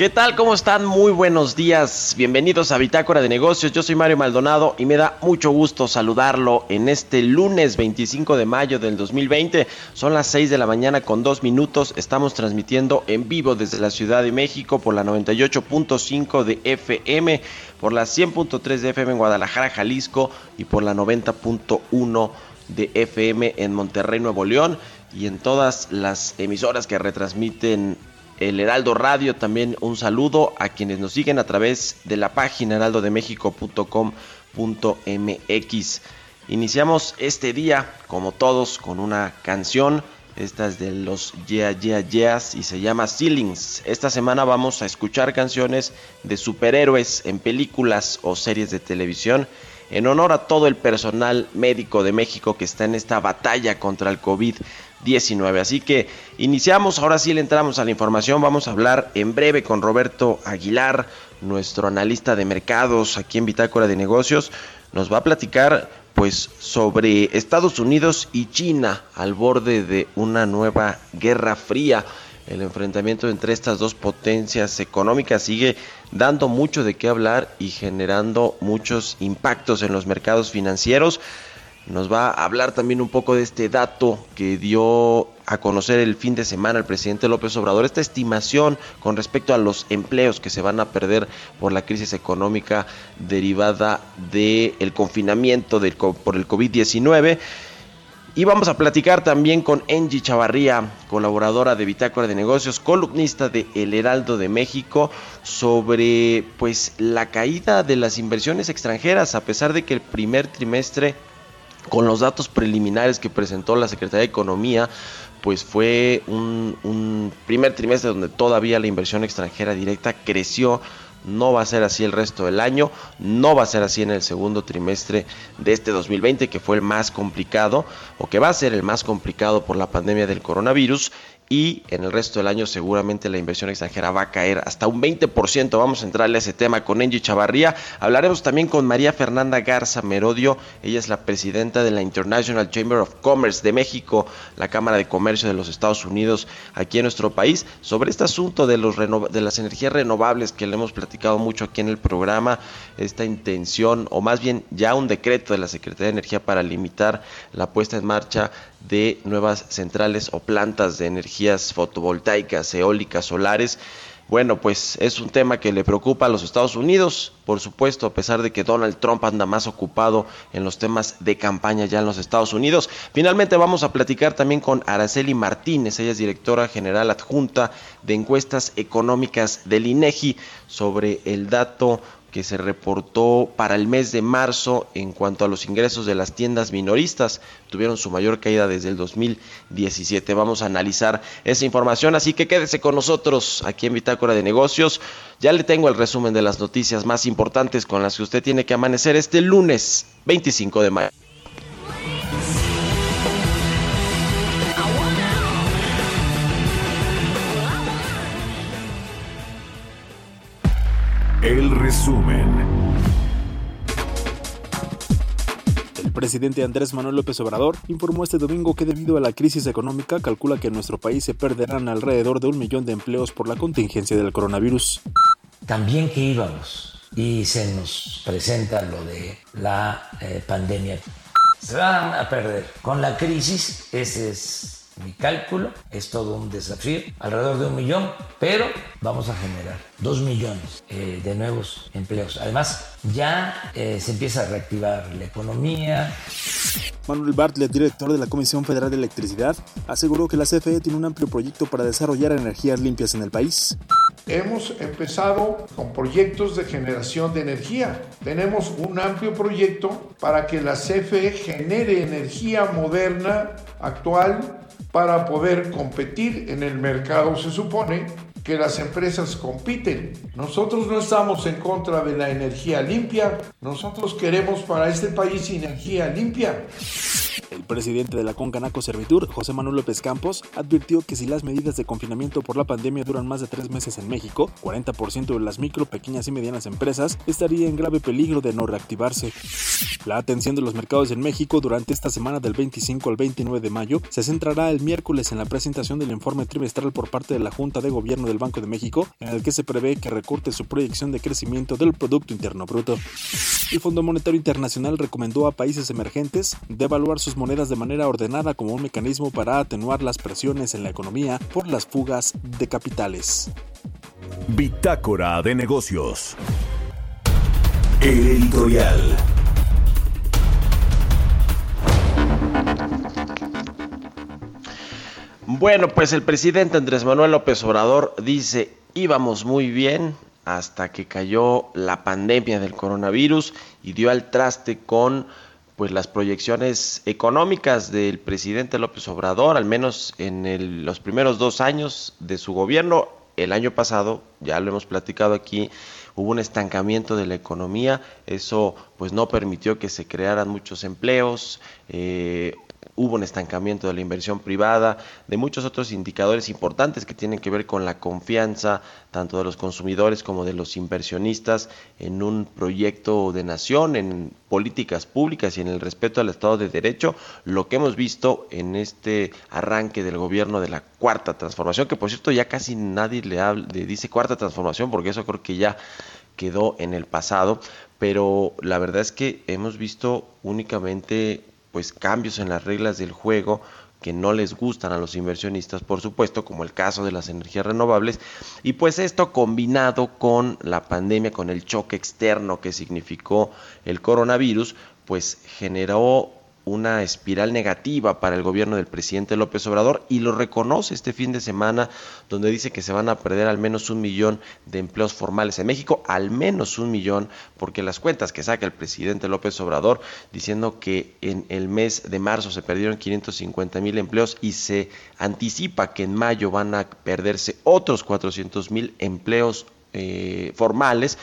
¿Qué tal? ¿Cómo están? Muy buenos días. Bienvenidos a Bitácora de Negocios. Yo soy Mario Maldonado y me da mucho gusto saludarlo en este lunes 25 de mayo del 2020. Son las 6 de la mañana con 2 minutos. Estamos transmitiendo en vivo desde la Ciudad de México por la 98.5 de FM, por la 100.3 de FM en Guadalajara, Jalisco y por la 90.1 de FM en Monterrey, Nuevo León y en todas las emisoras que retransmiten el Heraldo Radio. También un saludo a quienes nos siguen a través de la página heraldodemexico.com.mx. Iniciamos este día, como todos, con una canción. Esta es de los Yeah Yeah Yeahs y se llama Ceilings. Esta semana vamos a escuchar canciones de superhéroes en películas o series de televisión en honor a todo el personal médico de México que está en esta batalla contra el COVID-19. Así que iniciamos, ahora sí le entramos a la información, vamos a hablar en breve con Roberto Aguilar, nuestro analista de mercados aquí en Bitácora de Negocios, nos va a platicar pues sobre Estados Unidos y China al borde de una nueva guerra fría. El enfrentamiento entre estas dos potencias económicas sigue dando mucho de qué hablar y generando muchos impactos en los mercados financieros. Nos va a hablar también un poco de este dato que dio a conocer el fin de semana el presidente López Obrador, esta estimación con respecto a los empleos que se van a perder por la crisis económica derivada del confinamiento del, por el COVID-19. Y vamos a platicar también con Angie Chavarría, colaboradora de Bitácora de Negocios, columnista de El Heraldo de México, sobre pues la caída de las inversiones extranjeras, a pesar de que el primer trimestre, con los datos preliminares que presentó la Secretaría de Economía, pues fue un, primer trimestre donde todavía la inversión extranjera directa creció. No va a ser así el resto del año, no va a ser así en el segundo trimestre de este 2020 que fue el más complicado o que va a ser el más complicado por la pandemia del coronavirus y en el resto del año seguramente la inversión extranjera va a caer hasta un 20%. Vamos a entrarle a ese tema con Angie Chavarría. Hablaremos también con María Fernanda Garza Merodio. Ella es la presidenta de la International Chamber of Commerce de México, la Cámara de Comercio de los Estados Unidos aquí en nuestro país, sobre este asunto de, los de las energías renovables que le hemos platicado mucho aquí en el programa, esta intención o más bien ya un decreto de la Secretaría de Energía para limitar la puesta en marcha de nuevas centrales o plantas de energías fotovoltaicas, eólicas, solares. Bueno, pues es un tema que le preocupa a los Estados Unidos, por supuesto, a pesar de que Donald Trump anda más ocupado en los temas de campaña ya en los Estados Unidos. Finalmente vamos a platicar también con Araceli Martínez, ella es directora general adjunta de encuestas económicas del INEGI sobre el dato que se reportó para el mes de marzo en cuanto a los ingresos de las tiendas minoristas. Tuvieron su mayor caída desde el 2017. Vamos a analizar esa información, así que quédese con nosotros aquí en Bitácora de Negocios. Ya le tengo el resumen de las noticias más importantes con las que usted tiene que amanecer este lunes 25 de mayo. El resumen. El presidente Andrés Manuel López Obrador informó este domingo que debido a la crisis económica calcula que en nuestro país se perderán alrededor de un millón de empleos por la contingencia del coronavirus. También que íbamos y se nos presenta lo de la eh, pandemia. Se van a perder. Con la crisis, ese es mi cálculo, es todo un desafío, alrededor de un millón, pero vamos a generar dos millones eh, de nuevos empleos. Además, ya eh, se empieza a reactivar la economía. Manuel Bartlett, director de la Comisión Federal de Electricidad, aseguró que la CFE tiene un amplio proyecto para desarrollar energías limpias en el país. Hemos empezado con proyectos de generación de energía. Tenemos un amplio proyecto para que la CFE genere energía moderna, actual, para poder competir en el mercado. Se supone que las empresas compiten. Nosotros no estamos en contra de la energía limpia. Nosotros queremos para este país energía limpia. El presidente de la Concanaco Servitur, José Manuel López Campos, advirtió que si las medidas de confinamiento por la pandemia duran más de tres meses en México, 40% de las micro, pequeñas y medianas empresas estaría en grave peligro de no reactivarse. La atención de los mercados en México durante esta semana del 25 al 29 de mayo se centrará el miércoles en la presentación del informe trimestral por parte de la Junta de Gobierno del Banco de México, en el que se prevé que recorte su proyección de crecimiento del Producto Interno Bruto. El Fondo Monetario Internacional recomendó a países emergentes devaluar sus monedas de manera ordenada como un mecanismo para atenuar las presiones en la economía por las fugas de capitales. Bitácora de negocios. El editorial. Bueno, pues el presidente Andrés Manuel López Obrador dice, íbamos muy bien hasta que cayó la pandemia del coronavirus y dio al traste con pues las proyecciones económicas del presidente López Obrador, al menos en los primeros dos años de su gobierno. El año pasado, ya lo hemos platicado aquí, hubo un estancamiento de la economía, eso pues no permitió que se crearan muchos empleos, eh, hubo un estancamiento de la inversión privada, de muchos otros indicadores importantes que tienen que ver con la confianza tanto de los consumidores como de los inversionistas en un proyecto de nación, en políticas públicas y en el respeto al Estado de Derecho, lo que hemos visto en este arranque del gobierno de la cuarta transformación, que por cierto ya casi nadie le, le dice cuarta transformación, porque eso creo que ya quedó en el pasado, pero la verdad es que hemos visto únicamente pues cambios en las reglas del juego que no les gustan a los inversionistas, por supuesto, como el caso de las energías renovables, y pues esto combinado con la pandemia, con el choque externo que significó el coronavirus, pues generó una espiral negativa para el gobierno del presidente López Obrador y lo reconoce este fin de semana donde dice que se van a perder al menos un millón de empleos formales en México, al menos un millón, porque las cuentas que saca el presidente López Obrador diciendo que en el mes de marzo se perdieron 550 mil empleos y se anticipa que en mayo van a perderse otros 400 mil empleos eh, formales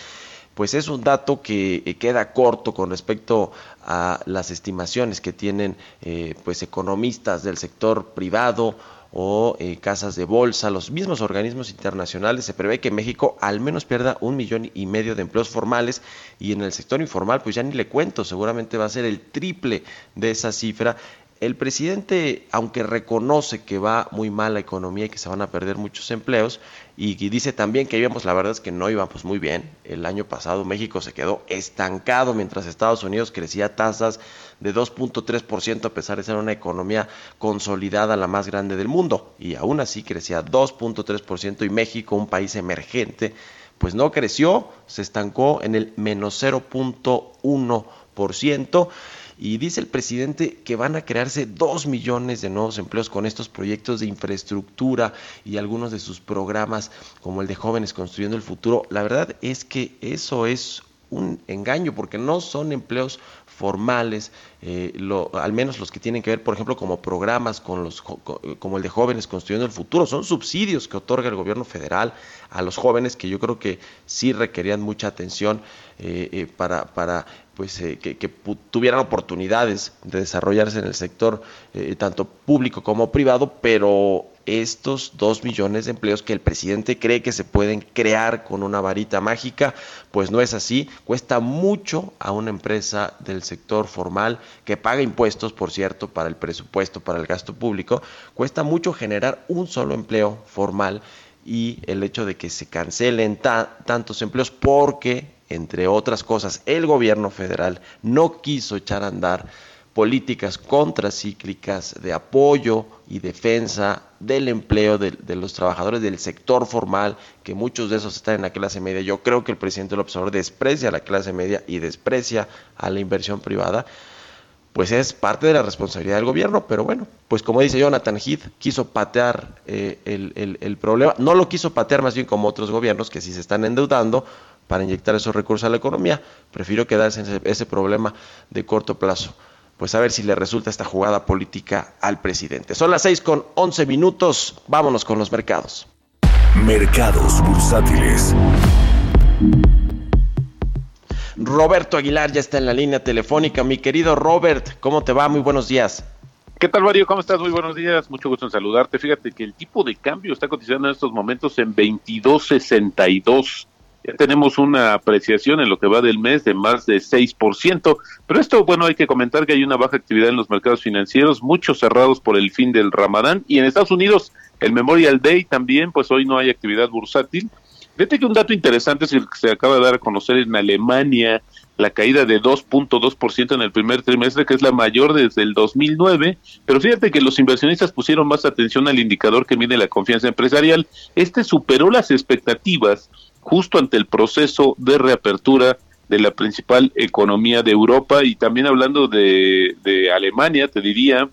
pues es un dato que eh, queda corto con respecto a las estimaciones que tienen eh, pues economistas del sector privado o eh, casas de bolsa, los mismos organismos internacionales, se prevé que México al menos pierda un millón y medio de empleos formales y en el sector informal, pues ya ni le cuento, seguramente va a ser el triple de esa cifra el presidente, aunque reconoce que va muy mal la economía y que se van a perder muchos empleos, y dice también que íbamos, la verdad es que no íbamos muy bien. El año pasado México se quedó estancado mientras Estados Unidos crecía tasas de 2.3% a pesar de ser una economía consolidada, la más grande del mundo. Y aún así crecía 2.3% y México, un país emergente, pues no creció, se estancó en el menos 0.1% y dice el presidente que van a crearse dos millones de nuevos empleos con estos proyectos de infraestructura y algunos de sus programas como el de jóvenes construyendo el futuro. La verdad es que eso es un engaño porque no son empleos formales, eh, al menos los que tienen que ver, por ejemplo, como programas con los, como el de jóvenes construyendo el futuro, son subsidios que otorga el gobierno federal a los jóvenes que yo creo que sí requerían mucha atención eh, eh, para, para pues que, que, tuvieran oportunidades de desarrollarse en el sector tanto público como privado, pero estos dos millones de empleos que el presidente cree que se pueden crear con una varita mágica. Pues no es así. Cuesta mucho a una empresa del sector formal que paga impuestos, por cierto, para el presupuesto, para el gasto público. Cuesta mucho generar un solo empleo formal y el hecho de que se cancelen tantos empleos porque, entre otras cosas, el gobierno federal no quiso echar a andar políticas contracíclicas de apoyo y defensa del empleo de, los trabajadores del sector formal, que muchos de esos están en la clase media. Yo creo que el presidente López Obrador desprecia a la clase media y desprecia a la inversión privada, pues es parte de la responsabilidad del gobierno. Pero bueno, pues como dice Jonathan Heath, quiso patear eh, el, problema, no lo quiso patear más bien como otros gobiernos que sí se están endeudando para inyectar esos recursos a la economía. Prefiero quedarse en ese problema de corto plazo pues a ver si le resulta esta jugada política al presidente. Son las 6 con 11 minutos, vámonos con los mercados. Mercados bursátiles. Roberto Aguilar ya está en la línea telefónica. Mi querido Robert, ¿cómo te va? Muy buenos días. ¿Qué tal, Mario? ¿Cómo estás? Muy buenos días. Mucho gusto en saludarte. Fíjate que el tipo de cambio está cotizando en estos momentos en 22.62 ya tenemos una apreciación en lo que va del mes de más de 6%, pero esto, bueno, hay que comentar que hay una baja actividad en los mercados financieros, muchos cerrados por el fin del Ramadán, y en Estados Unidos el Memorial Day también, pues hoy no hay actividad bursátil. Fíjate que un dato interesante es el que se acaba de dar a conocer en Alemania, la caída de 2.2% en el primer trimestre, que es la mayor desde el 2009, pero fíjate que los inversionistas pusieron más atención al indicador que mide la confianza empresarial. Este superó las expectativas justo ante el proceso de reapertura de la principal economía de Europa y también hablando de, Alemania, te diría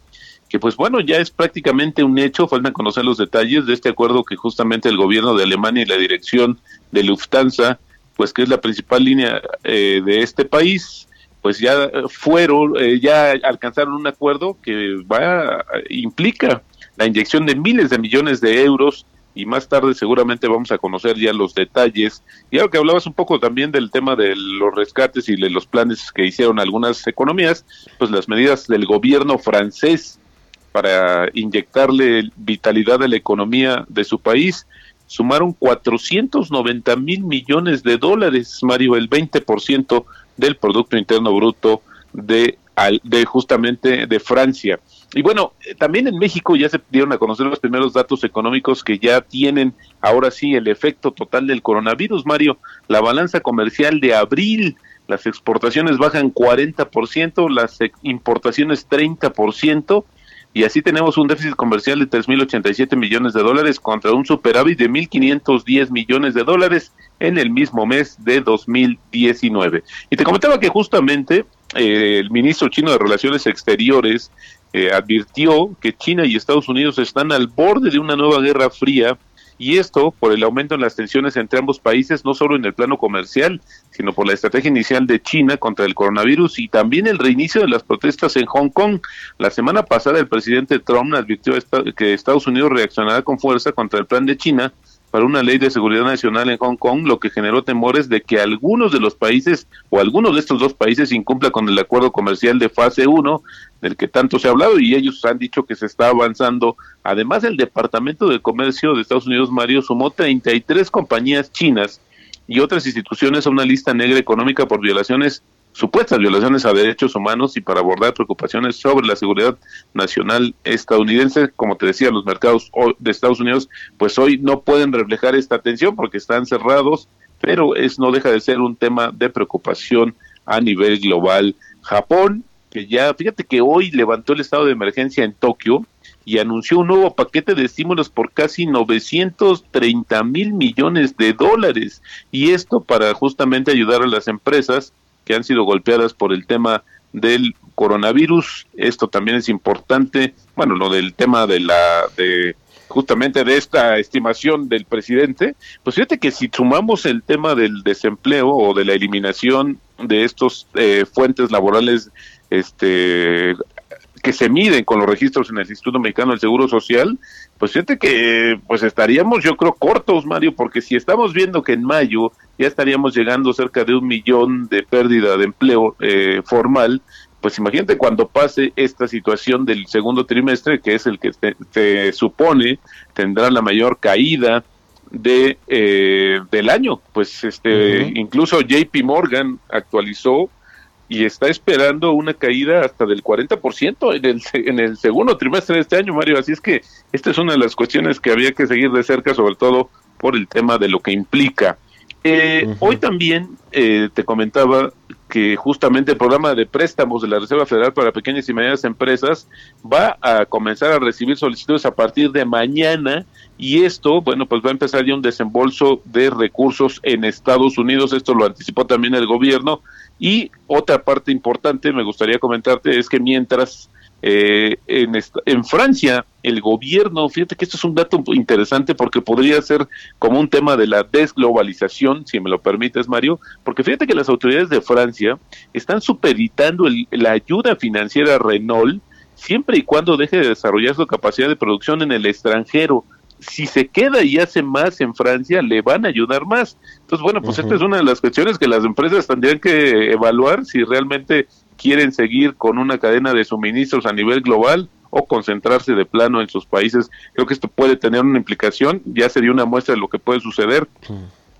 que pues bueno, ya es prácticamente un hecho, faltan conocer los detalles de este acuerdo que justamente el gobierno de Alemania y la dirección de Lufthansa, pues que es la principal línea eh, de este país, pues ya fueron, eh, ya alcanzaron un acuerdo que va, implica la inyección de miles de millones de euros y más tarde seguramente vamos a conocer ya los detalles. Y ahora que hablabas un poco también del tema de los rescates y de los planes que hicieron algunas economías, pues las medidas del gobierno francés para inyectarle vitalidad a la economía de su país sumaron 490 mil millones de dólares, Mario, el 20% del Producto Interno Bruto de, de justamente de Francia. Y bueno, eh, también en México ya se dieron a conocer los primeros datos económicos que ya tienen ahora sí el efecto total del coronavirus, Mario. La balanza comercial de abril, las exportaciones bajan 40%, las importaciones 30%, y así tenemos un déficit comercial de 3.087 millones de dólares contra un superávit de 1.510 millones de dólares en el mismo mes de 2019. Y te comentaba que justamente eh, el ministro chino de Relaciones Exteriores eh, advirtió que China y Estados Unidos están al borde de una nueva guerra fría y esto por el aumento en las tensiones entre ambos países, no solo en el plano comercial, sino por la estrategia inicial de China contra el coronavirus y también el reinicio de las protestas en Hong Kong. La semana pasada el presidente Trump advirtió que Estados Unidos reaccionará con fuerza contra el plan de China para una ley de seguridad nacional en Hong Kong, lo que generó temores de que algunos de los países o algunos de estos dos países incumpla con el acuerdo comercial de fase 1 del que tanto se ha hablado y ellos han dicho que se está avanzando. Además, el Departamento de Comercio de Estados Unidos, Mario, sumó 33 compañías chinas y otras instituciones a una lista negra económica por violaciones supuestas violaciones a derechos humanos y para abordar preocupaciones sobre la seguridad nacional estadounidense. Como te decía, los mercados de Estados Unidos, pues hoy no pueden reflejar esta atención porque están cerrados, pero es no deja de ser un tema de preocupación a nivel global. Japón, que ya, fíjate que hoy levantó el estado de emergencia en Tokio y anunció un nuevo paquete de estímulos por casi 930 mil millones de dólares. Y esto para justamente ayudar a las empresas que han sido golpeadas por el tema del coronavirus. Esto también es importante, bueno, lo del tema de la de justamente de esta estimación del presidente, pues fíjate que si sumamos el tema del desempleo o de la eliminación de estos eh, fuentes laborales este que se miden con los registros en el Instituto Mexicano del Seguro Social, pues fíjate que pues estaríamos yo creo cortos, Mario, porque si estamos viendo que en mayo ya estaríamos llegando cerca de un millón de pérdida de empleo eh, formal, pues imagínate cuando pase esta situación del segundo trimestre, que es el que se, supone tendrá la mayor caída de eh, del año. Pues este, incluso JP Morgan actualizó y está esperando una caída hasta del 40% en el, en el segundo trimestre de este año, Mario. Así es que esta es una de las cuestiones que había que seguir de cerca, sobre todo por el tema de lo que implica. Eh, Hoy también eh, te comentaba que justamente el programa de préstamos de la Reserva Federal para pequeñas y medianas empresas va a comenzar a recibir solicitudes a partir de mañana y esto, bueno, pues va a empezar ya un desembolso de recursos en Estados Unidos, esto lo anticipó también el gobierno. Y otra parte importante me gustaría comentarte es que mientras eh, en, en Francia, el gobierno, fíjate que esto es un dato interesante porque podría ser como un tema de la desglobalización, si me lo permites, Mario, porque fíjate que las autoridades de Francia están supeditando la ayuda financiera a Renault siempre y cuando deje de desarrollar su capacidad de producción en el extranjero si se queda y hace más en Francia, le van a ayudar más. Entonces, bueno, pues esta es una de las cuestiones que las empresas tendrían que evaluar si realmente quieren seguir con una cadena de suministros a nivel global o concentrarse de plano en sus países. Creo que esto puede tener una implicación, ya sería una muestra de lo que puede suceder.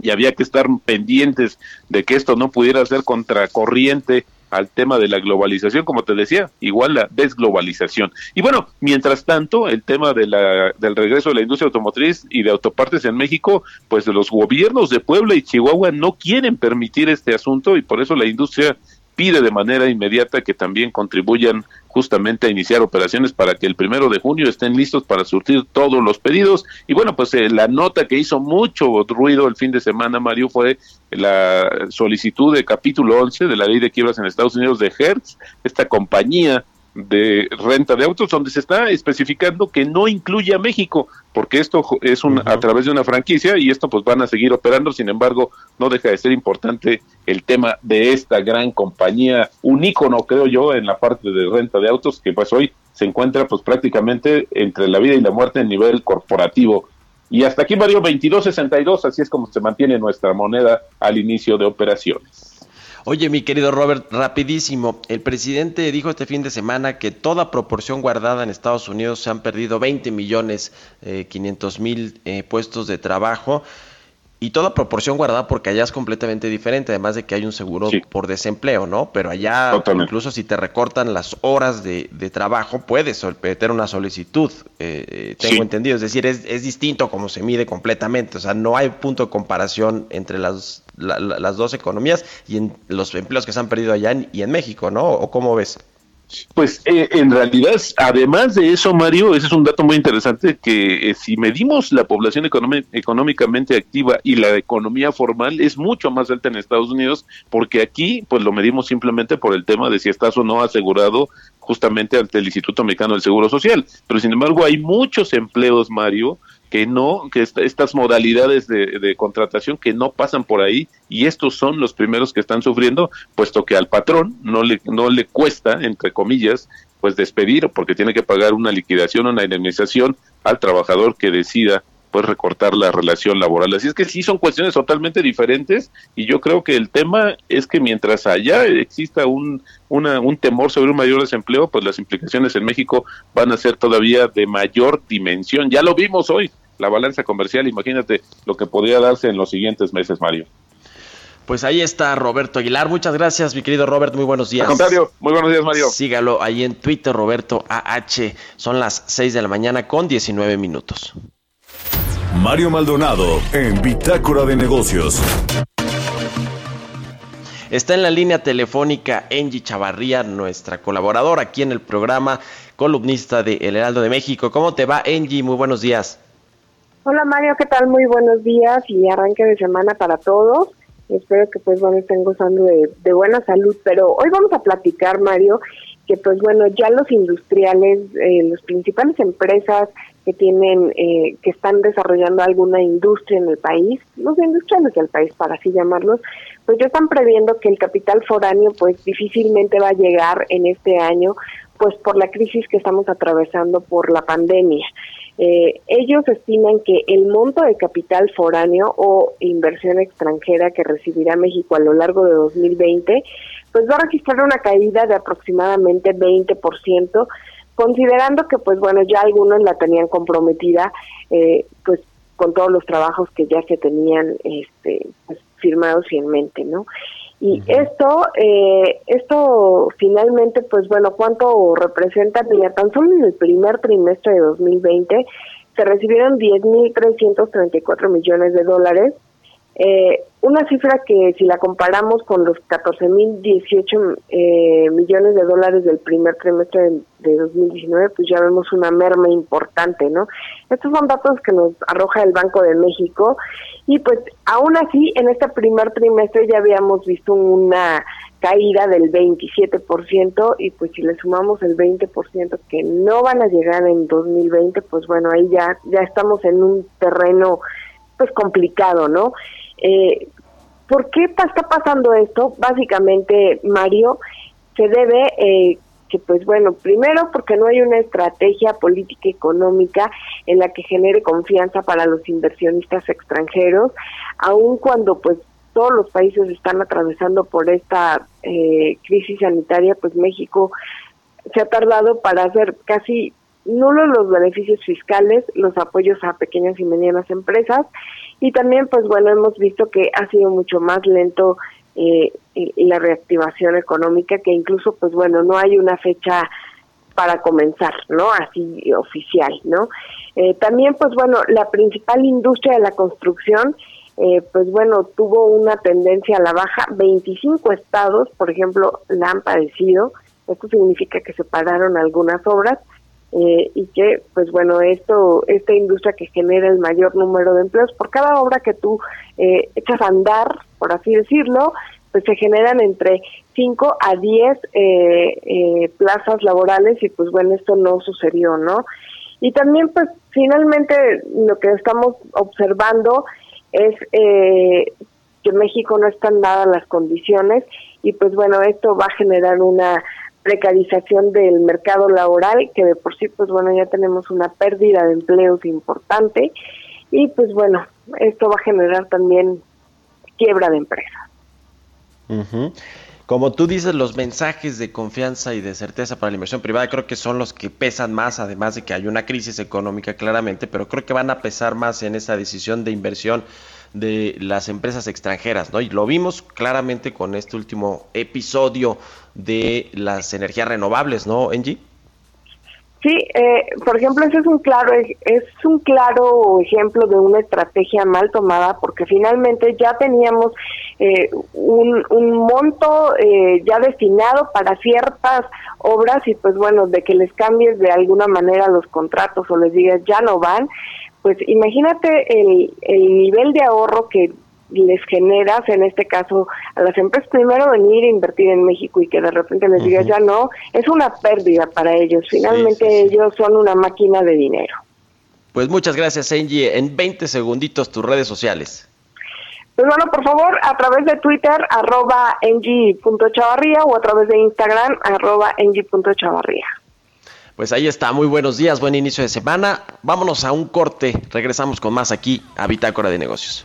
Y había que estar pendientes de que esto no pudiera ser contracorriente al tema de la globalización, como te decía, igual la desglobalización. Y bueno, mientras tanto, el tema de la, del regreso de la industria automotriz y de autopartes en México, pues los gobiernos de Puebla y Chihuahua no quieren permitir este asunto y por eso la industria pide de manera inmediata que también contribuyan justamente a iniciar operaciones para que el primero de junio estén listos para surtir todos los pedidos. Y bueno, pues eh, la nota que hizo mucho ruido el fin de semana, Mario, fue la solicitud de capítulo 11 de la ley de quiebras en Estados Unidos de Hertz, esta compañía de renta de autos donde se está especificando que no incluye a México porque esto es un, a través de una franquicia y esto pues van a seguir operando. Sin embargo no deja de ser importante el tema de esta gran compañía un ícono creo yo en la parte de renta de autos que pues hoy se encuentra pues prácticamente entre la vida y la muerte en nivel corporativo. Y hasta aquí Mario 2262 así es como se mantiene nuestra moneda al inicio de operaciones Oye, mi querido Robert, rapidísimo. El presidente dijo este fin de semana que toda proporción guardada en Estados Unidos se han perdido 20 millones eh, 500 mil eh, puestos de trabajo. Y toda proporción guardada porque allá es completamente diferente, además de que hay un seguro por desempleo, ¿no? Pero allá, incluso si te recortan las horas de, trabajo, puedes meter una solicitud, eh, eh, tengo entendido. Es decir, es, es distinto como se mide completamente. O sea, no hay punto de comparación entre las, las dos economías y en los empleos que se han perdido allá y en México, ¿no? ¿O cómo ves? Pues eh, en realidad, además de eso, Mario, ese es un dato muy interesante que eh, si medimos la población económicamente activa y la economía formal es mucho más alta en Estados Unidos, porque aquí pues lo medimos simplemente por el tema de si estás o no asegurado justamente ante el Instituto Mexicano del Seguro Social. Pero sin embargo hay muchos empleos, Mario, que no, que estas modalidades de, contratación que no pasan por ahí y estos son los primeros que están sufriendo, puesto que al patrón no le, no le cuesta, entre comillas, pues despedir porque tiene que pagar una liquidación o una indemnización al trabajador que decida pues recortar la relación laboral. Así es que sí son cuestiones totalmente diferentes y yo creo que el tema es que mientras allá exista un, una, un temor sobre un mayor desempleo, pues las implicaciones en México van a ser todavía de mayor dimensión. Ya lo vimos hoy, la balanza comercial, imagínate lo que podría darse en los siguientes meses, Mario. Pues ahí está Roberto Aguilar. Muchas gracias, mi querido Robert. Muy buenos días. Al contrario, muy buenos días, Mario. Sígalo ahí en Twitter, Roberto AH. Son las 6 de la mañana con 19 minutos. Mario Maldonado en Bitácora de Negocios. Está en la línea telefónica Angie Chavarría, nuestra colaboradora aquí en el programa, columnista de El Heraldo de México. ¿Cómo te va, Angie? Muy buenos días. Hola Mario, ¿qué tal? Muy buenos días y arranque de semana para todos. Espero que pues bueno estén gozando de, buena salud, pero hoy vamos a platicar Mario que pues bueno ya los industriales, eh, las principales empresas que tienen, eh, que están desarrollando alguna industria en el país, los industriales del país para así llamarlos, pues ya están previendo que el capital foráneo pues difícilmente va a llegar en este año, pues por la crisis que estamos atravesando por la pandemia. eh, ellos estiman que el monto de capital foráneo o inversión extranjera que recibirá México a lo largo de 2020, pues va a registrar una caída de aproximadamente 20%, considerando que, pues bueno, ya algunos la tenían comprometida, eh, pues con todos los trabajos que ya se tenían este, pues, firmados y en mente, ¿no? Y esto, eh, esto finalmente, pues bueno, ¿cuánto representa? Mira, tan solo en el primer trimestre de 2020 se recibieron 10.334 millones de dólares, eh, una cifra que si la comparamos con los 14.018 eh, millones de dólares del primer trimestre de, 2019, pues ya vemos una merma importante, ¿no? Estos son datos que nos arroja el Banco de México y pues aún así en este primer trimestre ya habíamos visto una caída del 27% y pues si le sumamos el 20% que no van a llegar en 2020, pues bueno, ahí ya ya estamos en un terreno pues complicado, ¿no? Eh, ¿Por qué está pasando esto? Básicamente, Mario, se debe eh, que, pues bueno, primero porque no hay una estrategia política económica en la que genere confianza para los inversionistas extranjeros, aun cuando pues todos los países están atravesando por esta eh, crisis sanitaria, pues México se ha tardado para hacer casi nulos los beneficios fiscales, los apoyos a pequeñas y medianas empresas y también, pues bueno, hemos visto que ha sido mucho más lento eh, la reactivación económica, que incluso, pues bueno, no hay una fecha para comenzar, ¿no? Así oficial, ¿no? Eh, también, pues bueno, la principal industria de la construcción, eh, pues bueno, tuvo una tendencia a la baja. 25 estados, por ejemplo, la han padecido. Esto significa que se pararon algunas obras eh, y que, pues bueno, esto, esta industria que genera el mayor número de empleos, por cada obra que tú eh, echas a andar, por así decirlo, pues se generan entre 5 a 10 eh, plazas laborales y pues bueno, esto no sucedió, ¿no? Y también pues finalmente lo que estamos observando es que México no están dadas las condiciones y pues bueno, esto va a generar una precarización del mercado laboral, que de por sí, pues bueno, ya tenemos una pérdida de empleos importante y pues bueno, esto va a generar también quiebra de empresas. Como tú dices, los mensajes de confianza y de certeza para la inversión privada creo que son los que pesan más, además de que hay una crisis económica claramente, pero creo que van a pesar más en esa decisión de inversión de las empresas extranjeras, ¿no? Y lo vimos claramente con este último episodio de las energías renovables, ¿no, Angie? Sí, eh, por ejemplo, ese es un claro es un claro ejemplo de una estrategia mal tomada, porque finalmente ya teníamos eh, un, un, monto eh, ya destinado para ciertas obras y pues bueno, de que les cambies de alguna manera los contratos o les digas ya no van, pues imagínate el, el nivel de ahorro que les generas, en este caso, a las empresas, primero venir a invertir en México y que de repente les digas ya no, es una pérdida para ellos. Finalmente ellos son una máquina de dinero. Pues muchas gracias, Angie. En 20 segunditos tus redes sociales. Pues bueno, por favor, a través de Twitter, arroba Chavarría o a través de Instagram, arroba Chavarría. Pues ahí está, muy buenos días, buen inicio de semana. Vámonos a un corte, regresamos con más aquí a Bitácora de Negocios.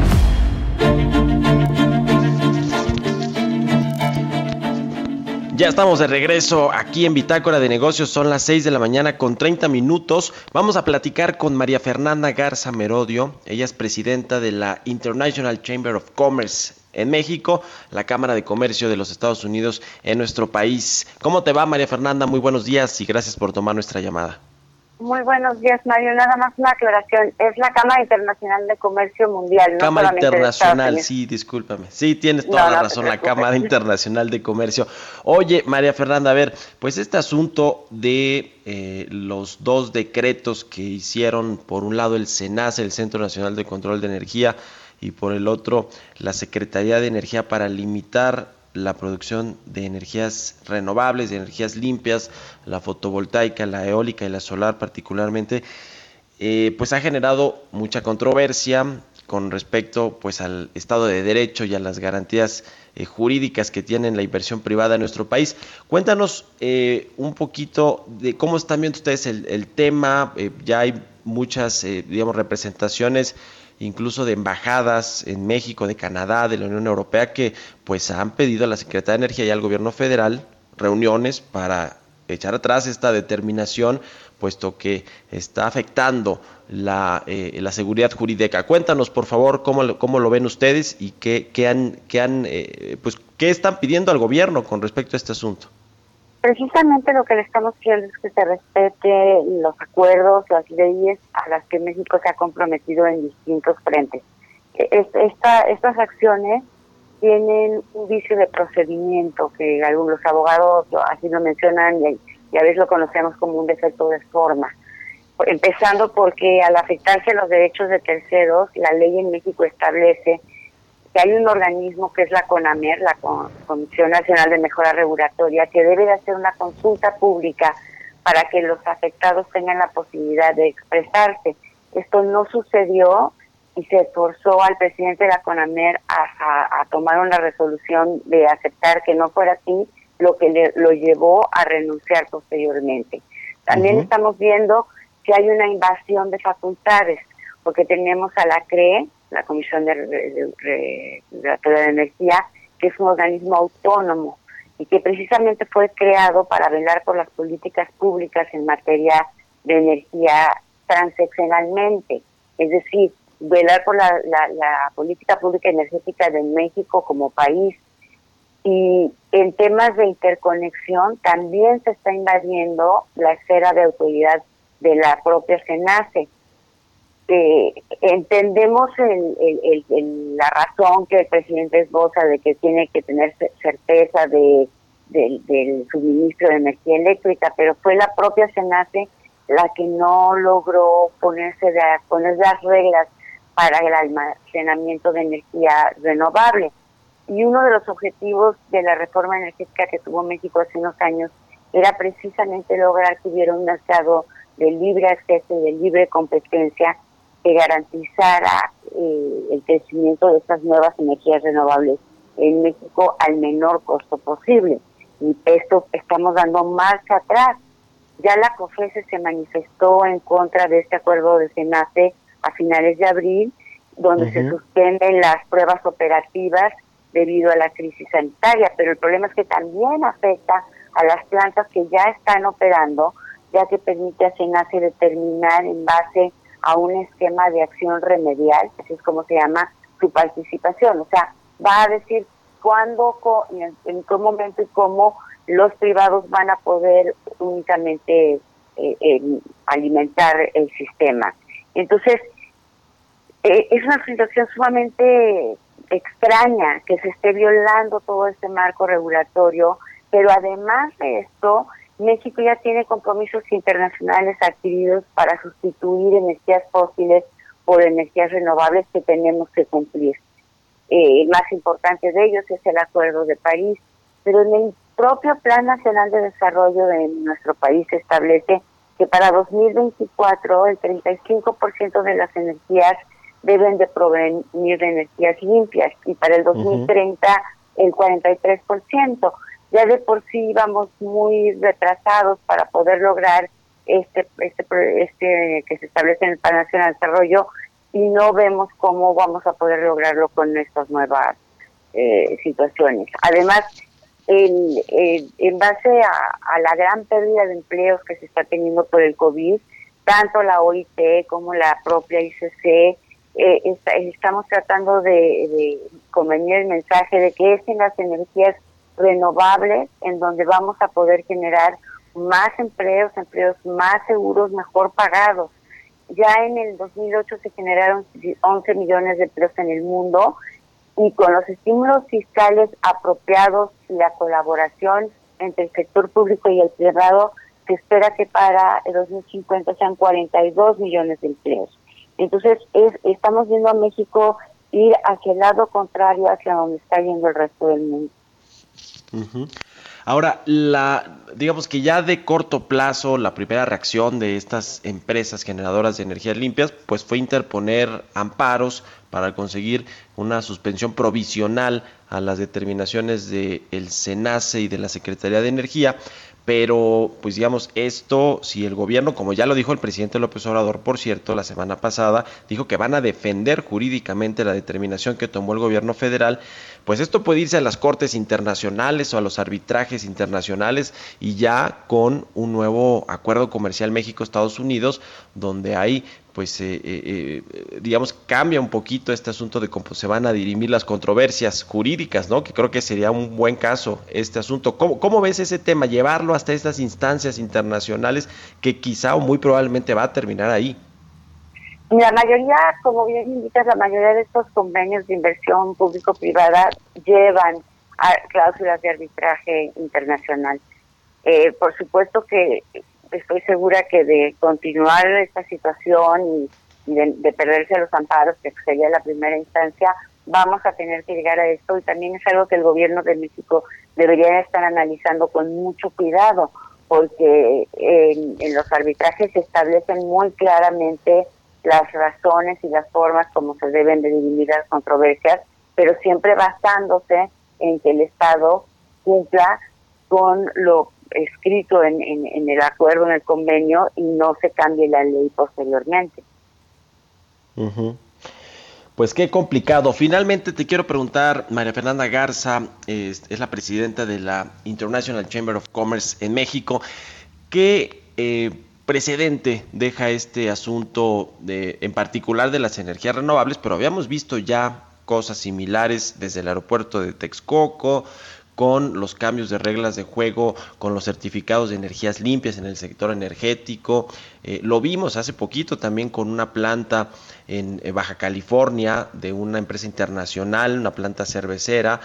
Ya estamos de regreso aquí en Bitácora de Negocios, son las 6 de la mañana con 30 minutos. Vamos a platicar con María Fernanda Garza Merodio, ella es presidenta de la International Chamber of Commerce en México, la Cámara de Comercio de los Estados Unidos en nuestro país. ¿Cómo te va María Fernanda? Muy buenos días y gracias por tomar nuestra llamada. Muy buenos días, Mario. Nada más una aclaración. Es la Cámara Internacional de Comercio Mundial. No Cámara Internacional, sí, discúlpame. Sí, tienes toda la razón, la Cámara Internacional de Comercio. Oye, María Fernanda, a ver, pues este asunto de eh, los dos decretos que hicieron, por un lado el SENACE, el Centro Nacional de Control de Energía, y por el otro la Secretaría de Energía para limitar la producción de energías renovables, de energías limpias, la fotovoltaica, la eólica y la solar particularmente, eh, pues ha generado mucha controversia con respecto pues al Estado de Derecho y a las garantías eh, jurídicas que tiene la inversión privada en nuestro país. Cuéntanos eh, un poquito de cómo están viendo ustedes el, el tema, ya hay muchas, digamos, representaciones incluso de embajadas en México, de Canadá, de la Unión Europea, que pues han pedido a la Secretaría de Energía y al gobierno federal reuniones para echar atrás esta determinación, puesto que está afectando la, eh, la seguridad jurídica. Cuéntanos, por favor, cómo, cómo lo ven ustedes y qué, qué han, qué han eh, pues, qué están pidiendo al gobierno con respecto a este asunto. Precisamente lo que le estamos pidiendo es que se respete los acuerdos, las leyes a las que México se ha comprometido en distintos frentes. E, esta, estas acciones tienen un vicio de procedimiento que algunos abogados así lo mencionan y, y a veces lo conocemos como un defecto de forma. Empezando porque al afectarse los derechos de terceros, la ley en México establece que hay un organismo que es la CONAMER, la Comisión Nacional de Mejora Regulatoria, que debe de hacer una consulta pública para que los afectados tengan la posibilidad de expresarse. Esto no sucedió y se forzó al presidente de la CONAMER a, tomar una resolución de aceptar que no fuera así, lo que le, lo llevó a renunciar posteriormente. También estamos viendo que hay una invasión de facultades, porque tenemos a la CRE, la Comisión de, de, de, Energía, que es un organismo autónomo y que precisamente fue creado para velar por las políticas públicas en materia de energía transeccionalmente, es decir, velar por la, política pública energética de México como país. Y en temas de interconexión también se está invadiendo la esfera de autoridad de la propia SENACE entendemos el, la razón que el presidente esboza de que tiene que tener certeza de, del suministro de energía eléctrica, pero fue la propia SENACE la que no logró ponerse de, poner las reglas para el almacenamiento de energía renovable. Y uno de los objetivos de la reforma energética que tuvo México hace unos años era precisamente lograr que hubiera un mercado de libre acceso y de libre competencia que garantizara eh, el crecimiento de estas nuevas energías renovables en México al menor costo posible. Y esto estamos dando marcha atrás. Ya la COFESE se manifestó en contra de este acuerdo de SENACE a finales de abril, donde se suspenden las pruebas operativas debido a la crisis sanitaria, pero el problema es que también afecta a las plantas que ya están operando, ya que permite a SENACE determinar en base a un esquema de acción remedial, así es como se llama su participación. O sea, va a decir cuándo, en, qué momento y cómo los privados van a poder únicamente eh, alimentar el sistema. Entonces, eh, es una situación sumamente extraña que se esté violando todo este marco regulatorio, pero además de esto, México ya tiene compromisos internacionales adquiridos para sustituir energías fósiles por energías renovables que tenemos que cumplir. Eh, el más importante de ellos es el Acuerdo de París, pero en el propio Plan Nacional de Desarrollo de nuestro país se establece que para 2024 el 35% de las energías deben de provenir de energías limpias y para el 2030 el 43% ya de por sí íbamos muy retrasados para poder lograr este, este, este que se establece en el Plan Nacional de Desarrollo y no vemos cómo vamos a poder lograrlo con estas nuevas eh, situaciones. Además, en base a, la gran pérdida de empleos que se está teniendo por el COVID, tanto la OIT como la propia ICC, eh, estamos tratando de, de convenir el mensaje de que es en las energías renovables en donde vamos a poder generar más empleos, empleos más seguros, mejor pagados. Ya en el 2008 se generaron 11 millones de empleos en el mundo y con los estímulos fiscales apropiados y la colaboración entre el sector público y el privado, se espera que para el 2050 sean 42 millones de empleos. Entonces, es, estamos viendo a México ir hacia el lado contrario, hacia donde está yendo el resto del mundo. Ahora, la, digamos que ya de corto plazo, la primera reacción de estas empresas generadoras de energías limpias, pues fue interponer amparos para conseguir una suspensión provisional a las determinaciones del el SENACE y de la Secretaría de Energía pero pues digamos esto, si el gobierno, como ya lo dijo el presidente López Obrador, por cierto, la semana pasada, dijo que van a defender jurídicamente la determinación que tomó el gobierno federal, pues esto puede irse a las cortes internacionales o a los arbitrajes internacionales y ya con un nuevo acuerdo comercial México-Estados Unidos, donde hay pues eh, eh, eh, digamos cambia un poquito este asunto de cómo se van a dirimir las controversias jurídicas, ¿no? Que creo que sería un buen caso este asunto. ¿Cómo, cómo ves ese tema? Llevarlo hasta estas instancias internacionales que quizá o muy probablemente va a terminar ahí. La mayoría, como bien indicas, la mayoría de estos convenios de inversión público-privada llevan a cláusulas de arbitraje internacional. por supuesto que estoy segura que de continuar esta situación y, de, perderse los amparos, que sería la primera instancia, vamos a tener que llegar a esto. Y también es algo que el gobierno de México debería estar analizando con mucho cuidado, porque en, en los arbitrajes se establecen muy claramente las razones y las formas como se deben de dividir las controversias, pero siempre basándose en que el Estado cumpla con lo escrito en, en, el acuerdo, en el convenio, y no se cambie la ley posteriormente. Pues qué complicado. Finalmente te quiero preguntar, María Fernanda Garza es, la presidenta de la International Chamber of Commerce en México, ¿qué eh, precedente deja este asunto de, en particular de las energías renovables? Pero habíamos visto ya cosas similares desde el aeropuerto de Texcoco, con los cambios de reglas de juego, con los certificados de energías limpias en el sector energético. Eh, lo vimos hace poquito también con una planta en eh, Baja California de una empresa internacional, una planta cervecera.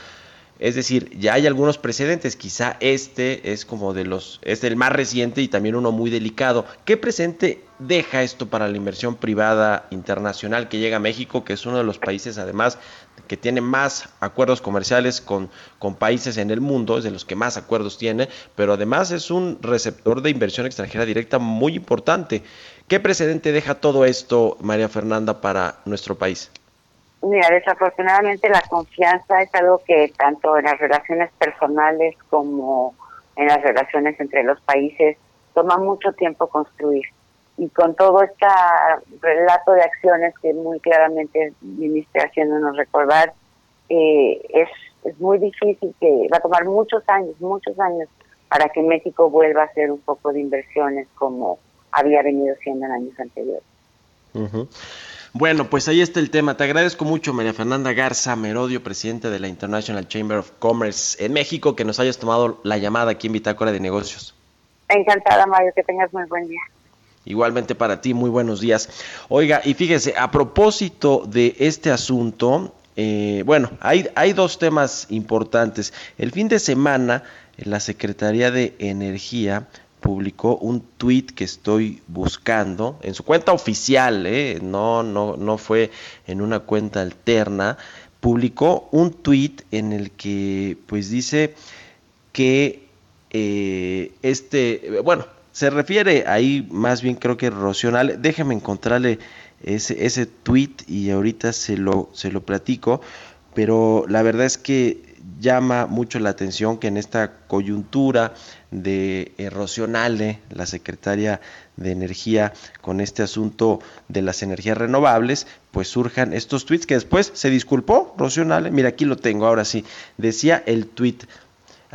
Es decir, ya hay algunos precedentes, quizá este es como de los, es el más reciente y también uno muy delicado. ¿Qué presente deja esto para la inversión privada internacional que llega a México, que es uno de los países además que tiene más acuerdos comerciales con, con países en el mundo, es de los que más acuerdos tiene, pero además es un receptor de inversión extranjera directa muy importante. ¿Qué precedente deja todo esto, María Fernanda, para nuestro país? Mira, desafortunadamente la confianza es algo que tanto en las relaciones personales como en las relaciones entre los países toma mucho tiempo construir y con todo este relato de acciones que muy claramente viniste haciéndonos recordar, eh, es, es muy difícil que va a tomar muchos años, muchos años para que México vuelva a hacer un poco de inversiones como había venido siendo en años anteriores. Bueno, pues ahí está el tema. Te agradezco mucho, María Fernanda Garza Merodio, presidente de la International Chamber of Commerce en México, que nos hayas tomado la llamada aquí en Bitácora de Negocios. Encantada, Mario, que tengas muy buen día. Igualmente para ti, muy buenos días. Oiga, y fíjese, a propósito de este asunto, eh, bueno, hay, hay dos temas importantes. El fin de semana, la Secretaría de Energía publicó un tuit que estoy buscando en su cuenta oficial, eh, no, no, no fue en una cuenta alterna, publicó un tuit en el que pues dice que eh, este, bueno, se refiere ahí más bien creo que Rocional. Déjeme encontrarle ese, ese tweet y ahorita se lo, se lo platico. Pero la verdad es que llama mucho la atención que en esta coyuntura de Rocionale, la secretaria de Energía, con este asunto de las energías renovables, pues surjan estos tweets que después se disculpó Rocionale. Mira, aquí lo tengo ahora sí. Decía el tweet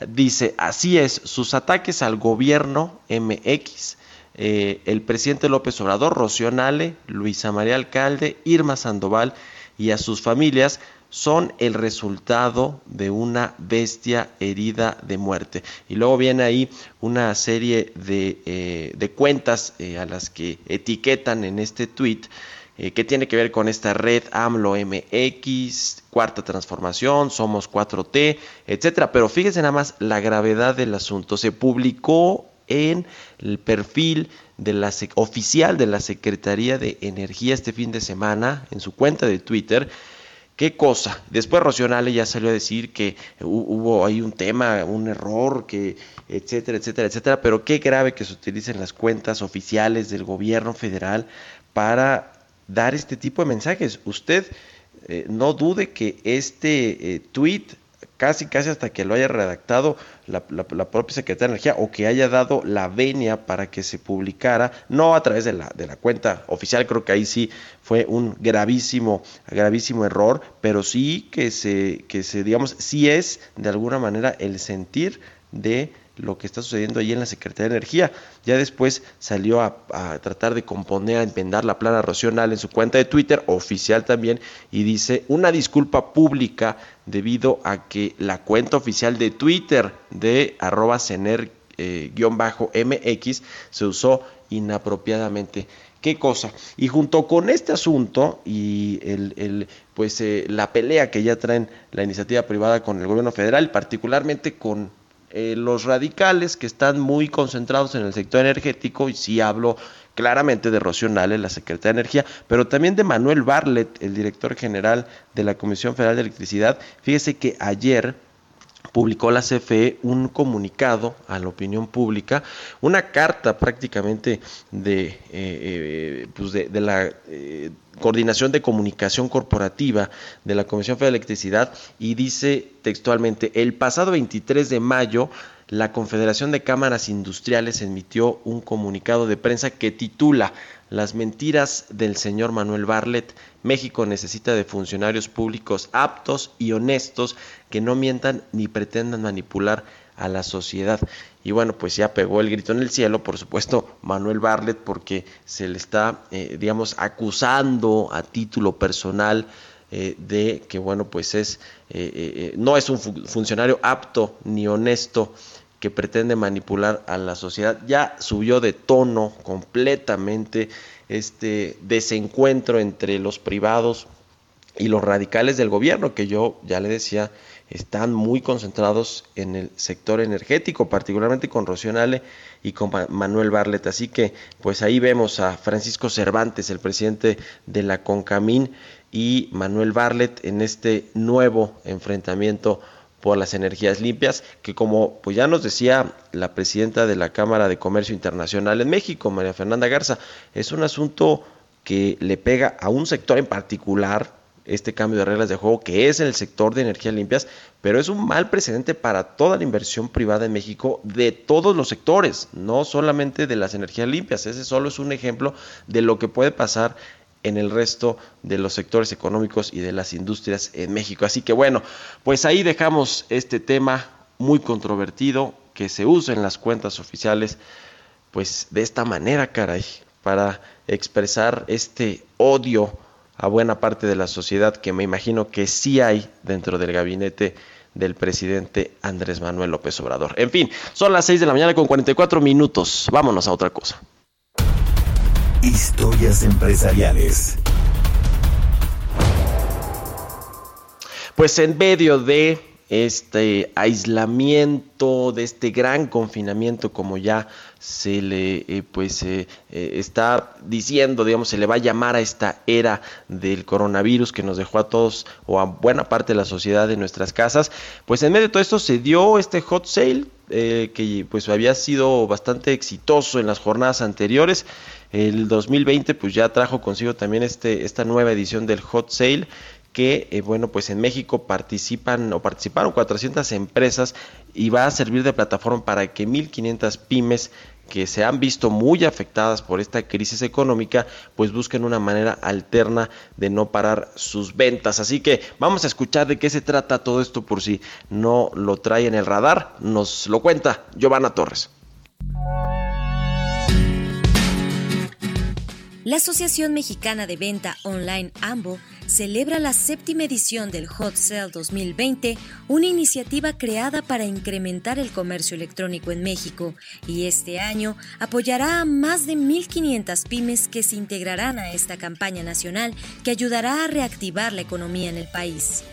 Dice, así es, sus ataques al gobierno MX, eh, el presidente López Obrador, Rocío Nale, Luisa María Alcalde, Irma Sandoval y a sus familias son el resultado de una bestia herida de muerte. Y luego viene ahí una serie de, eh, cuentas eh, a las que etiquetan en este tweet eh, que tiene que ver con esta red AMLO MX, cuarta transformación, somos 4T, etcétera. Pero fíjense nada más la gravedad del asunto. Se publicó en el perfil oficial de la Secretaría de Energía este fin de semana en su cuenta de Twitter. ¿Qué cosa? Después Rocionale ya salió a decir que hubo ahí un tema, un error, que etcétera, etcétera, etcétera, pero qué grave que se utilicen las cuentas oficiales del gobierno federal para dar este tipo de mensajes. Usted eh, no dude que este eh, tweet casi, casi hasta que lo haya redactado la, propia Secretaría de Energía o que haya dado la venia para que se publicara, no a través de la, de la cuenta oficial, creo que ahí sí fue un gravísimo, gravísimo error, pero sí que se, que se, digamos, sí es de alguna manera el sentir de lo que está sucediendo allí en la Secretaría de Energía. Ya después salió a, tratar de componer, a enmendar la plana racional en su cuenta de Twitter, oficial también, y dice una disculpa pública debido a que la cuenta oficial de Twitter de arroba cener-mx eh, se usó inapropiadamente. ¿Qué cosa? Y junto con este asunto y el, pues eh, la pelea que ya traen la iniciativa privada con el gobierno federal, particularmente con eh, los radicales que están muy concentrados en el sector energético, y sí hablo claramente de Rocío Nale, la secretaria de Energía, pero también de Manuel Barlet, el director general de la Comisión Federal de Electricidad. Fíjese que ayer publicó la CFE un comunicado a la opinión pública, una carta prácticamente de, eh, eh, pues de, la eh, coordinación de comunicación corporativa de la Comisión Federal de Electricidad y dice textualmente, el pasado 23 de mayo la Confederación de Cámaras Industriales emitió un comunicado de prensa que titula Las mentiras del señor Manuel Barlet México necesita de funcionarios públicos aptos y honestos que no mientan ni pretendan manipular a la sociedad. Y bueno, pues ya pegó el grito en el cielo, por supuesto, Manuel Barlet, porque se le está, eh, digamos, acusando a título personal eh, de que, bueno, pues es, eh, no es un funcionario apto ni honesto que pretende manipular a la sociedad. Ya subió de tono completamente este desencuentro entre los privados y los radicales del gobierno, que yo ya le decía, están muy concentrados en el sector energético, particularmente con Rocío Nale y con Manuel Barlet. Así que, pues ahí vemos a Francisco Cervantes, el presidente de la CONCAMIN, y Manuel Barlet en este nuevo enfrentamiento por las energías limpias, que como pues ya nos decía la presidenta de la Cámara de Comercio Internacional en México, María Fernanda Garza, es un asunto que le pega a un sector en particular, este cambio de reglas de juego, que es el sector de energías limpias, pero es un mal precedente para toda la inversión privada en México de todos los sectores, no solamente de las energías limpias. Ese solo es un ejemplo de lo que puede pasar en el resto de los sectores económicos y de las industrias en México. Así que bueno, pues ahí dejamos este tema muy controvertido que se usa en las cuentas oficiales, pues de esta manera, caray, para expresar este odio a buena parte de la sociedad que me imagino que sí hay dentro del gabinete del presidente Andrés Manuel López Obrador. En fin, son las 6 de la mañana con 44 minutos. Vámonos a otra cosa. Historias empresariales. Pues en medio de este aislamiento, de este gran confinamiento, como ya se le eh, pues eh, eh, está diciendo, digamos, se le va a llamar a esta era del coronavirus que nos dejó a todos o a buena parte de la sociedad en nuestras casas, pues en medio de todo esto se dio este hot sale que pues había sido bastante exitoso en las jornadas anteriores el 2020 pues ya trajo consigo también este, esta nueva edición del Hot Sale que, eh, bueno, pues en México participan o participaron 400 empresas y va a servir de plataforma para que 1.500 pymes que se han visto muy afectadas por esta crisis económica, pues busquen una manera alterna de no parar sus ventas. Así que vamos a escuchar de qué se trata todo esto por si no lo trae en el radar. Nos lo cuenta Giovanna Torres. La Asociación Mexicana de Venta Online AMBO celebra la séptima edición del Hot Sale 2020, una iniciativa creada para incrementar el comercio electrónico en México y este año apoyará a más de 1.500 pymes que se integrarán a esta campaña nacional que ayudará a reactivar la economía en el país.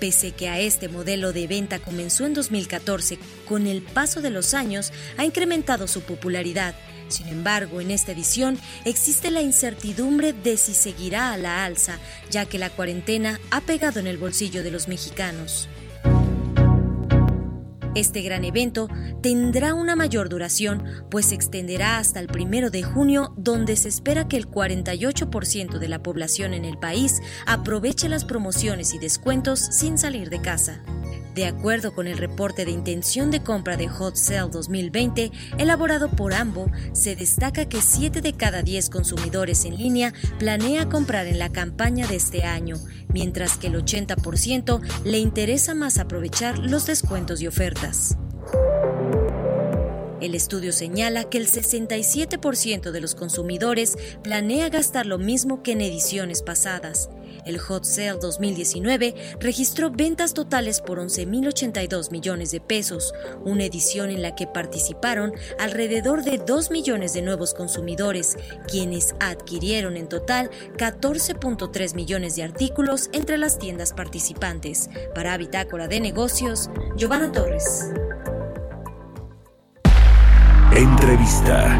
Pese que a este modelo de venta comenzó en 2014, con el paso de los años ha incrementado su popularidad. Sin embargo, en esta edición existe la incertidumbre de si seguirá a la alza, ya que la cuarentena ha pegado en el bolsillo de los mexicanos. Este gran evento tendrá una mayor duración, pues se extenderá hasta el primero de junio, donde se espera que el 48% de la población en el país aproveche las promociones y descuentos sin salir de casa. De acuerdo con el reporte de intención de compra de Hot Sale 2020, elaborado por AMBO, se destaca que 7 de cada 10 consumidores en línea planea comprar en la campaña de este año, mientras que el 80% le interesa más aprovechar los descuentos y ofertas. El estudio señala que el 67% de los consumidores planea gastar lo mismo que en ediciones pasadas el Hot Sale 2019 registró ventas totales por 11.082 millones de pesos, una edición en la que participaron alrededor de 2 millones de nuevos consumidores, quienes adquirieron en total 14.3 millones de artículos entre las tiendas participantes. Para Bitácora de Negocios, Giovanna Torres. Entrevista.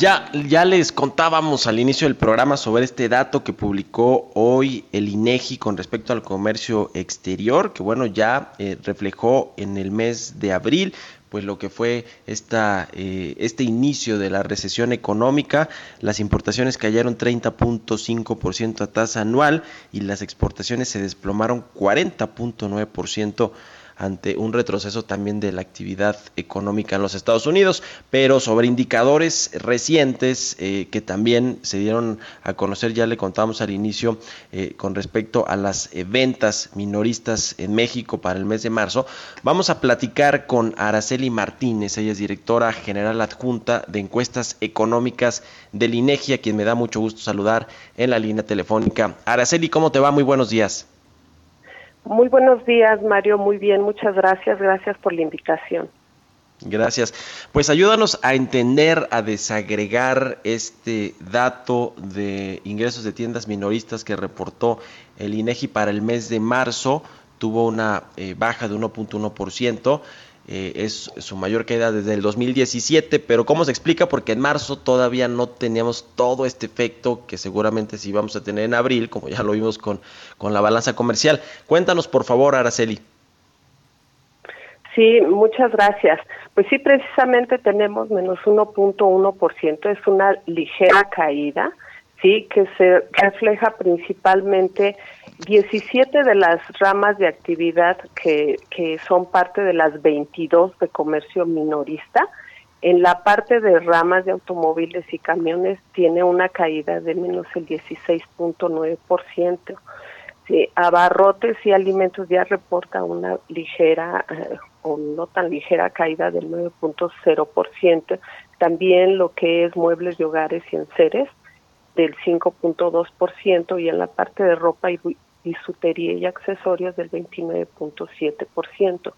Ya, les contábamos al inicio del programa sobre este dato que publicó hoy el INEGI con respecto al comercio exterior, que bueno, ya eh, reflejó en el mes de abril pues lo que fue esta, eh, este inicio de la recesión económica, las importaciones cayeron 30.5% a tasa anual y las exportaciones se desplomaron 40.9% ante un retroceso también de la actividad económica en los Estados Unidos, pero sobre indicadores recientes eh, que también se dieron a conocer, ya le contábamos al inicio, eh, con respecto a las eh, ventas minoristas en México para el mes de marzo, vamos a platicar con Araceli Martínez, ella es directora general adjunta de encuestas económicas del INEGI, quien me da mucho gusto saludar en la línea telefónica. Araceli, ¿cómo te va? Muy buenos días. Muy buenos días, Mario. Muy bien, muchas gracias. Gracias por la invitación. Gracias. Pues ayúdanos a entender, a desagregar este dato de ingresos de tiendas minoristas que reportó el INEGI para el mes de marzo. Tuvo una eh, baja de 1.1%. Eh, es su mayor caída desde el 2017, pero ¿cómo se explica? Porque en marzo todavía no teníamos todo este efecto que seguramente sí vamos a tener en abril, como ya lo vimos con, con la balanza comercial. Cuéntanos, por favor, Araceli. Sí, muchas gracias. Pues sí, precisamente tenemos menos 1.1%, es una ligera caída, sí, que se refleja principalmente 17 de las ramas de actividad que, que son parte de las 22 de comercio minorista. En la parte de ramas de automóviles y camiones tiene una caída de menos el 16.9%. Sí, abarrotes y alimentos ya reporta una ligera eh, o no tan ligera caída del 9.0%. También lo que es muebles de hogares y enseres del 5.2% y en la parte de ropa y bisutería y accesorios del 29.7%.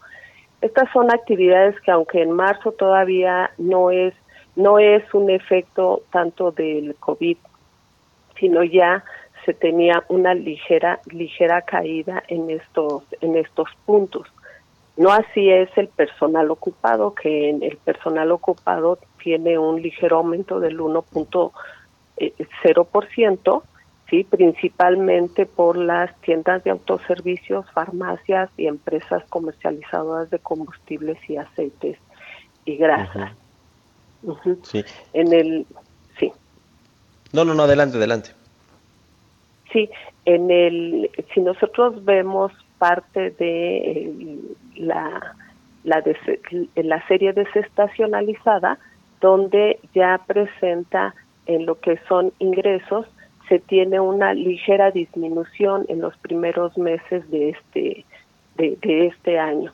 Estas son actividades que aunque en marzo todavía no es no es un efecto tanto del COVID, sino ya se tenía una ligera ligera caída en estos en estos puntos. No así es el personal ocupado, que en el personal ocupado tiene un ligero aumento del 1.0%, ¿sí? principalmente por las tiendas de autoservicios, farmacias y empresas comercializadoras de combustibles y aceites y grasas. Sí. En el, sí. No, no, no, adelante, adelante. Sí, en el, si nosotros vemos parte de eh, la, la, la serie desestacionalizada, donde ya presenta en lo que son ingresos se tiene una ligera disminución en los primeros meses de este de, este año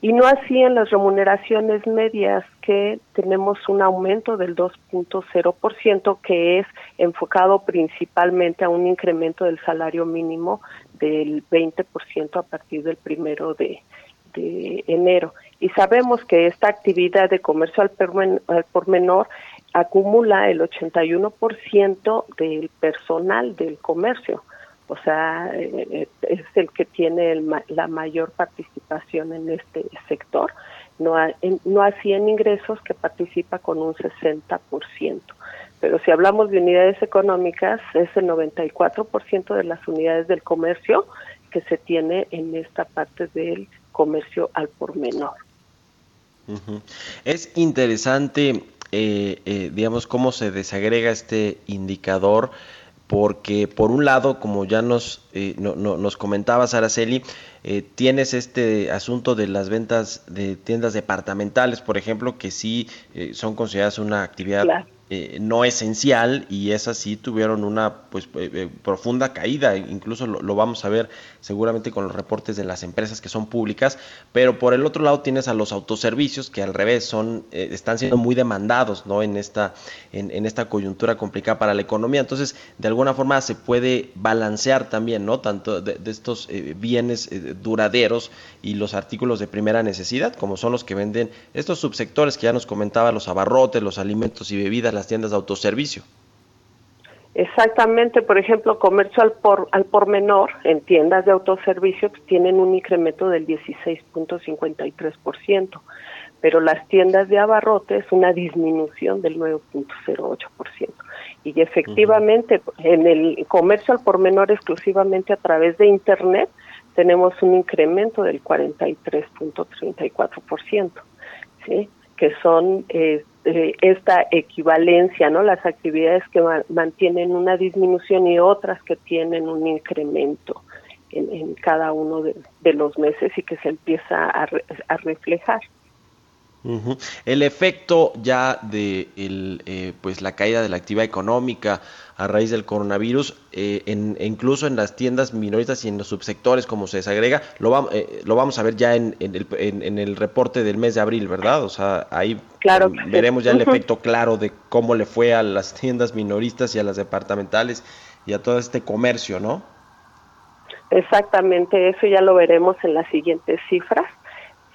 y no así en las remuneraciones medias que tenemos un aumento del 2.0% que es enfocado principalmente a un incremento del salario mínimo del 20% a partir del primero de, enero. Y sabemos que esta actividad de comercio al por menor acumula el 81% del personal del comercio o sea, eh, es el que tiene la mayor participación en este sector, no, no así en ingresos que participa con un 60%. Pero si hablamos de unidades económicas, es el 94% de las unidades del comercio que se tiene en esta parte del comercio al por menor. Es interesante, eh, eh, digamos, cómo se desagrega este indicador porque por un lado, como ya nos, eh, no, nos comentaba Araceli, eh, tienes este asunto de las ventas de tiendas departamentales, por ejemplo, que sí eh, son consideradas una actividad eh, no esencial y esas sí tuvieron una pues eh, profunda caída, incluso lo, vamos a ver seguramente con los reportes de las empresas que son públicas, pero por el otro lado tienes a los autoservicios que al revés son están siendo muy demandados, ¿no? En esta en, esta coyuntura complicada para la economía, entonces de alguna forma se puede balancear también, ¿no? Tanto de, estos bienes duraderos y los artículos de primera necesidad, como son los que venden estos subsectores que ya nos comentaba, los abarrotes, los alimentos y bebidas, tiendas de autoservicio. Exactamente, por ejemplo, comercio al por, al por menor en tiendas de autoservicio tienen un incremento del 16.53%, pero las tiendas de abarrotes una disminución del 9.08%. Y efectivamente, en el comercio al por menor exclusivamente a través de Internet tenemos un incremento del 43.34%, ¿sí? que son eh, eh, esta equivalencia, ¿no? Las actividades que mantienen una disminución y otras que tienen un incremento en, cada uno de, los meses y que se empieza a, reflejar. El efecto ya de el, eh, pues la caída de la actividad económica a raíz del coronavirus, eh, en, incluso en las tiendas minoristas y en los subsectores, como se desagrega, lo, eh, lo vamos a ver ya en, el, en, el, reporte del mes de abril, ¿verdad? O sea, ahí veremos ya el efecto claro de cómo le fue a las tiendas minoristas y a las departamentales y a todo este comercio, ¿no? Exactamente, eso ya lo veremos en las siguientes cifras.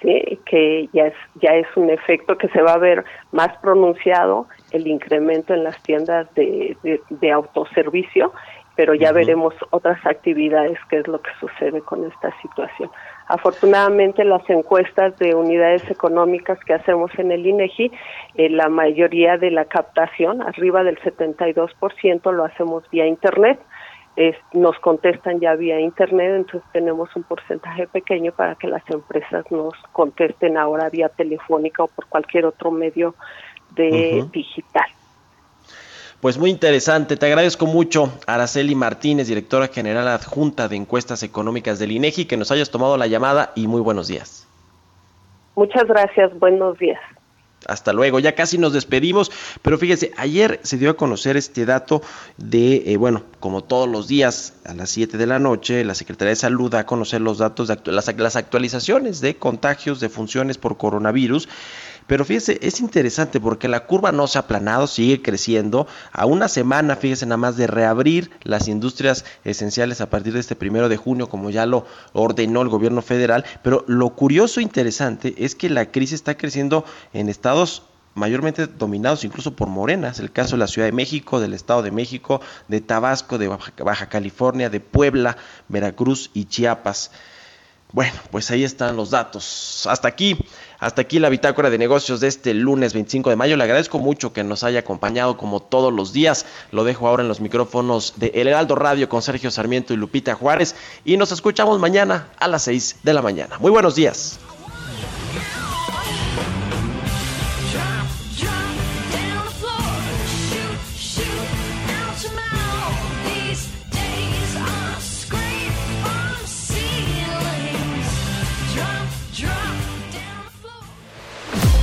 ¿Sí? que ya es, ya es un efecto que se va a ver más pronunciado el incremento en las tiendas de, de, autoservicio, pero ya veremos otras actividades, qué es lo que sucede con esta situación. Afortunadamente, las encuestas de unidades económicas que hacemos en el INEGI, eh, la mayoría de la captación, arriba del 72%, lo hacemos vía Internet. Nos contestan ya vía Internet, entonces tenemos un porcentaje pequeño para que las empresas nos contesten ahora vía telefónica o por cualquier otro medio de digital. Pues muy interesante, te agradezco mucho, Araceli Martínez, directora general adjunta de encuestas económicas del INEGI, que nos hayas tomado la llamada y muy buenos días. Muchas gracias, buenos días. Hasta luego, ya casi nos despedimos, pero fíjese, ayer se dio a conocer este dato de, eh, bueno, como todos los días a las 7 de la noche, la Secretaría de Salud da a conocer los datos de las, las actualizaciones de contagios de funciones por coronavirus pero fíjese, es interesante porque la curva no se ha aplanado, sigue creciendo. A una semana, fíjese nada más de reabrir las industrias esenciales a partir de este primero de junio, como ya lo ordenó el gobierno federal. Pero lo curioso e interesante es que la crisis está creciendo en estados mayormente dominados incluso por Morena. Es el caso de la Ciudad de México, del Estado de México, de Tabasco, de Baja California, de Puebla, Veracruz y Chiapas. Bueno, pues ahí están los datos. Hasta aquí, hasta aquí la bitácora de negocios de este lunes 25 de mayo. Le agradezco mucho que nos haya acompañado como todos los días. Lo dejo ahora en los micrófonos de El Heraldo Radio con Sergio Sarmiento y Lupita Juárez. Y nos escuchamos mañana a las 6 de la mañana. Muy buenos días.